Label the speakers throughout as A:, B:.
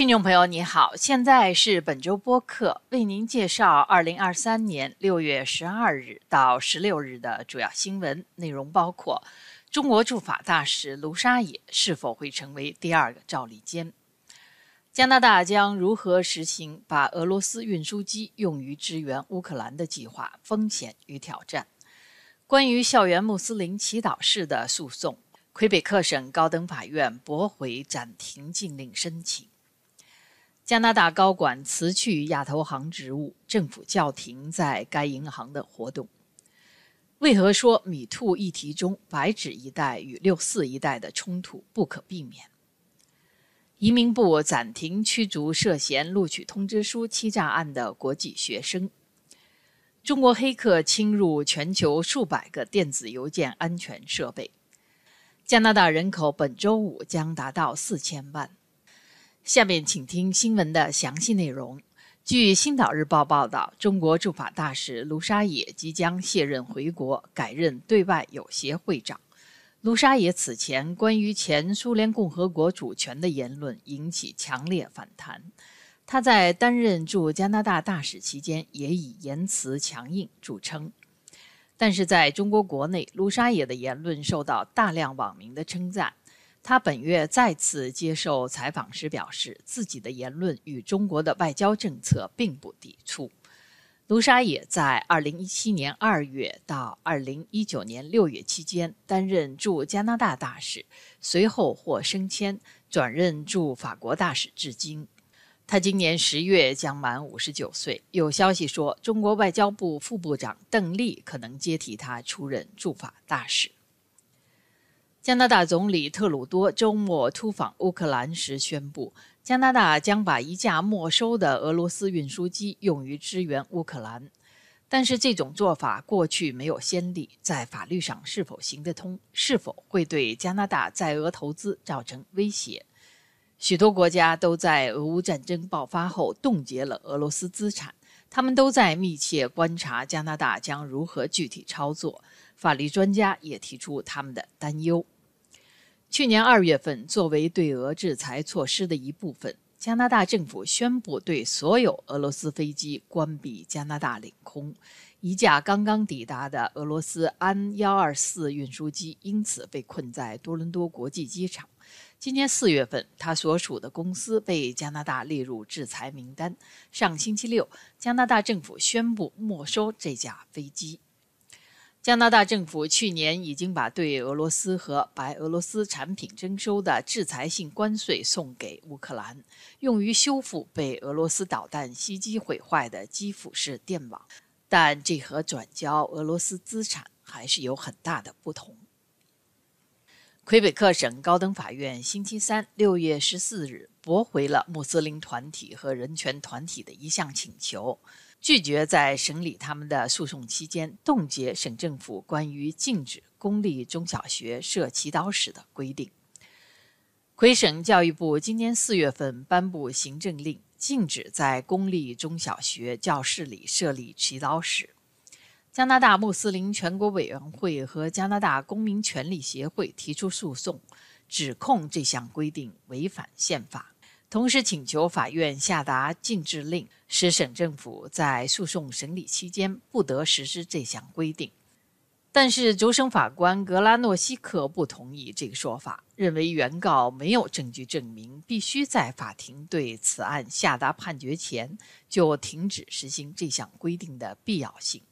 A: 听众朋友，你好，现在是本周播客，为您介绍二零二三年六月十二日到十六日的主要新闻内容，包括中国驻法大使卢沙野是否会成为第二个赵立坚，加拿大将如何实行把俄罗斯运输机用于支援乌克兰的计划，风险与挑战，关于校园穆斯林祈祷室的诉讼，魁北克省高等法院驳回暂停禁令申请。加拿大高管辞去亚投行职务，政府叫停在该银行的活动。为何说米兔议题中白纸一代与六四一代的冲突不可避免？移民部暂停驱逐涉嫌录取通知书欺诈案的国际学生。中国黑客侵入全球数百个电子邮件安全设备。加拿大人口本周五将达到四千万。下面请听新闻的详细内容。据《星岛日报》报道，中国驻法大使卢沙野即将卸任回国，改任对外友协会长。卢沙野此前关于前苏联共和国主权的言论引起强烈反弹。他在担任驻加拿大大使期间也以言辞强硬著称。但是在中国国内，卢沙野的言论受到大量网民的称赞。他本月再次接受采访时表示，自己的言论与中国的外交政策并不抵触。卢沙野在2017年2月到2019年6月期间担任驻加拿大大使，随后获升迁，转任驻法国大使至今。他今年十月将满59岁。有消息说，中国外交部副部长邓丽可能接替他出任驻法大使。加拿大总理特鲁多周末出访乌克兰时宣布，加拿大将把一架没收的俄罗斯运输机用于支援乌克兰。但是这种做法过去没有先例，在法律上是否行得通？是否会对加拿大在俄投资造成威胁？许多国家都在俄乌战争爆发后冻结了俄罗斯资产，他们都在密切观察加拿大将如何具体操作。法律专家也提出他们的担忧。去年二月份，作为对俄制裁措施的一部分，加拿大政府宣布对所有俄罗斯飞机关闭加拿大领空。一架刚刚抵达的俄罗斯安幺二四运输机因此被困在多伦多国际机场。今年四月份，他所属的公司被加拿大列入制裁名单。上星期六，加拿大政府宣布没收这架飞机。加拿大政府去年已经把对俄罗斯和白俄罗斯产品征收的制裁性关税送给乌克兰，用于修复被俄罗斯导弹袭击毁坏的基辅式电网，但这和转交俄罗斯资产还是有很大的不同。魁北克省高等法院星期三（六月十四日）驳回了穆斯林团体和人权团体的一项请求。拒绝在审理他们的诉讼期间冻结省政府关于禁止公立中小学设祈祷室的规定。魁省教育部今年四月份颁布行政令，禁止在公立中小学教室里设立祈祷室。加拿大穆斯林全国委员会和加拿大公民权利协会提出诉讼，指控这项规定违反宪法。同时请求法院下达禁制令，使省政府在诉讼审理期间不得实施这项规定。但是，主审法官格拉诺西克不同意这个说法，认为原告没有证据证明必须在法庭对此案下达判决前就停止实行这项规定的必要性。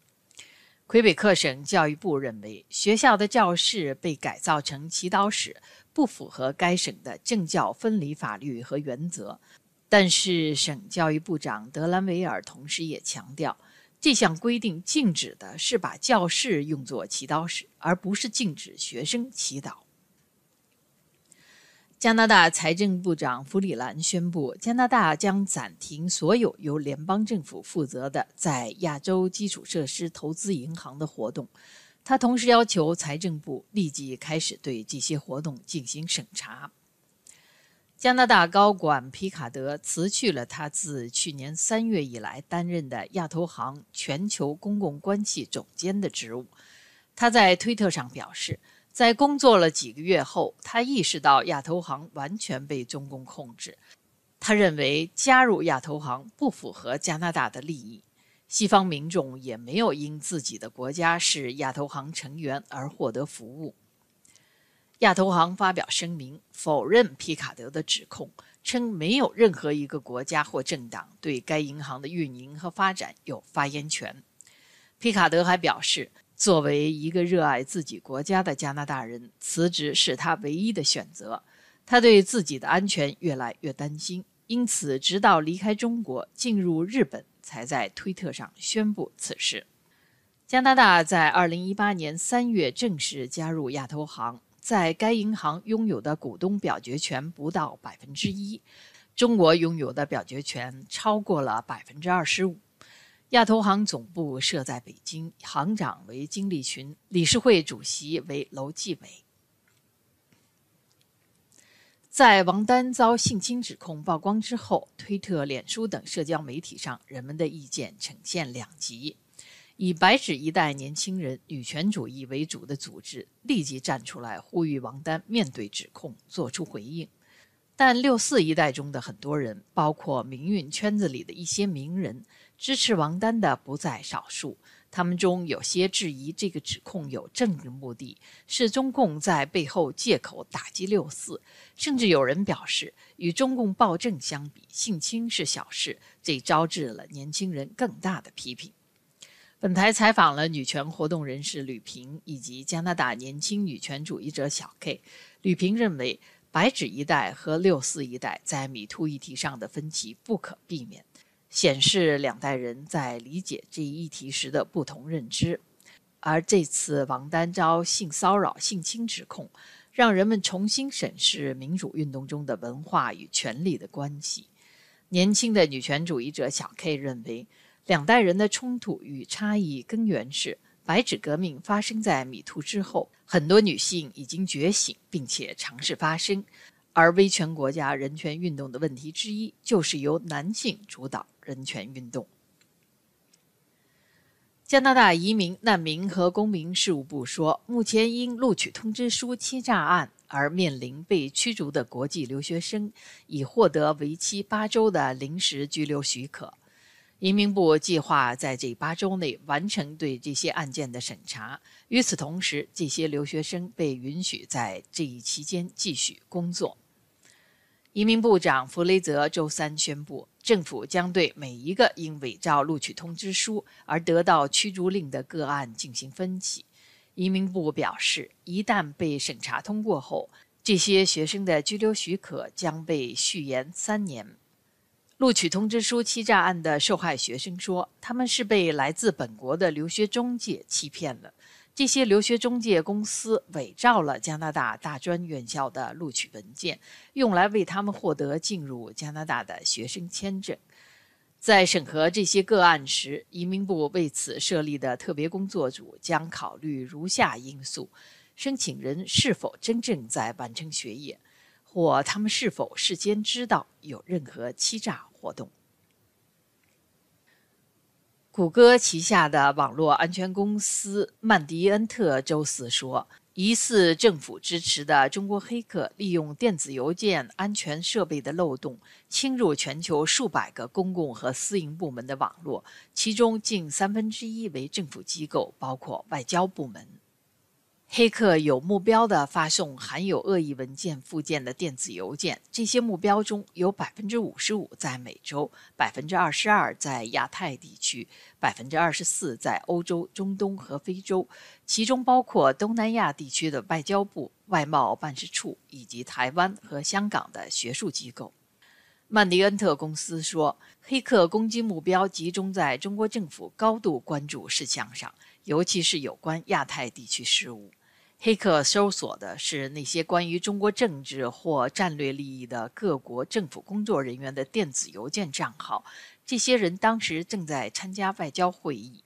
A: 魁北克省教育部认为，学校的教室被改造成祈祷室。不符合该省的政教分离法律和原则，但是省教育部长德兰维尔同时也强调，这项规定禁止的是把教室用作祈祷室，而不是禁止学生祈祷。加拿大财政部长弗里兰宣布，加拿大将暂停所有由联邦政府负责的在亚洲基础设施投资银行的活动。他同时要求财政部立即开始对这些活动进行审查。加拿大高管皮卡德辞去了他自去年三月以来担任的亚投行全球公共关系总监的职务。他在推特上表示，在工作了几个月后，他意识到亚投行完全被中共控制，他认为加入亚投行不符合加拿大的利益，西方民众也没有因自己的国家是亚投行成员而获得服务。亚投行发表声明否认皮卡德的指控，称没有任何一个国家或政党对该银行的运营和发展有发言权。皮卡德还表示，作为一个热爱自己国家的加拿大人，辞职是他唯一的选择。他对自己的安全越来越担心，因此直到离开中国进入日本，才在推特上宣布此事。加拿大在2018年3月正式加入亚投行，在该银行拥有的股东表决权不到百分之一，中国拥有的表决权超过了百分之二十五。亚投行总部设在北京，行长为金立群，理事会主席为楼继伟。在王丹遭性侵指控曝光之后，推特、脸书等社交媒体上人们的意见呈现两极。以“白纸一代”年轻人、女权主义为主的组织立即站出来呼吁王丹面对指控做出回应，但六四一代中的很多人，包括民运圈子里的一些名人，支持王丹的不在少数。他们中有些质疑这个指控有政治目的，是中共在背后借口打击六四，甚至有人表示，与中共暴政相比，性侵是小事，这招致了年轻人更大的批评。本台采访了女权活动人士吕平以及加拿大年轻女权主义者小 K。吕平认为，白纸一代和六四一代在米兔议题上的分歧不可避免。显示两代人在理解这一议题时的不同认知，而这次王丹遭性骚扰、性侵指控，让人们重新审视民主运动中的文化与权力的关系。年轻的女权主义者小 K 认为，两代人的冲突与差异根源是白纸革命发生在米兔之后，很多女性已经觉醒，并且尝试发声。而威权国家人权运动的问题之一，就是由男性主导人权运动。加拿大移民、难民和公民事务部说，目前因录取通知书欺诈案而面临被驱逐的国际留学生，已获得为期八周的临时居留许可。移民部计划在这八周内完成对这些案件的审查。与此同时，这些留学生被允许在这一期间继续工作。移民部长弗雷泽周三宣布，政府将对每一个因伪造录取通知书而得到驱逐令的个案进行分析。移民部表示，一旦被审查通过后，这些学生的居留许可将被续延三年。录取通知书欺诈案的受害学生说，他们是被来自本国的留学中介欺骗了。这些留学中介公司伪造了加拿大大专院校的录取文件，用来为他们获得进入加拿大的学生签证。在审核这些个案时，移民部为此设立的特别工作组将考虑如下因素：申请人是否真正在完成学业，或他们是否事先知道有任何欺诈活动。谷歌旗下的网络安全公司曼迪恩特周四说，疑似政府支持的中国黑客利用电子邮件安全设备的漏洞，侵入全球数百个公共和私营部门的网络，其中近三分之一为政府机构，包括外交部门。黑客有目标地发送含有恶意文件附件的电子邮件，这些目标中有百分之五十五在美洲，百分之二十二在亚太地区，百分之二十四在欧洲、中东和非洲，其中包括东南亚地区的外交部、外贸办事处以及台湾和香港的学术机构。曼迪恩特公司说，黑客攻击目标集中在中国政府高度关注事项上，尤其是有关亚太地区事务。黑客搜索的是那些关于中国政治或战略利益的各国政府工作人员的电子邮件账号。这些人当时正在参加外交会议。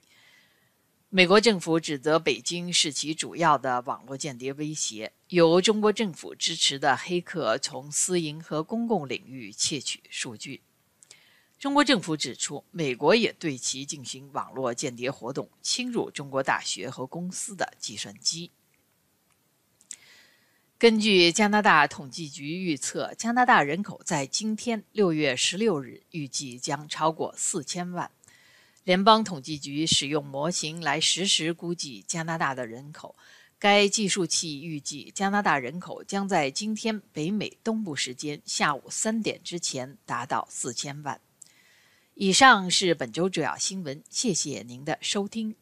A: 美国政府指责北京是其主要的网络间谍威胁，由中国政府支持的黑客从私营和公共领域窃取数据。中国政府指出，美国也对其进行网络间谍活动，侵入中国大学和公司的计算机。根据加拿大统计局预测，加拿大人口在今天六月十六日预计将超过四千万。联邦统计局使用模型来实时估计加拿大的人口。该计数器预计，加拿大人口将在今天北美东部时间下午三点之前达到四千万。以上是本周主要新闻，谢谢您的收听。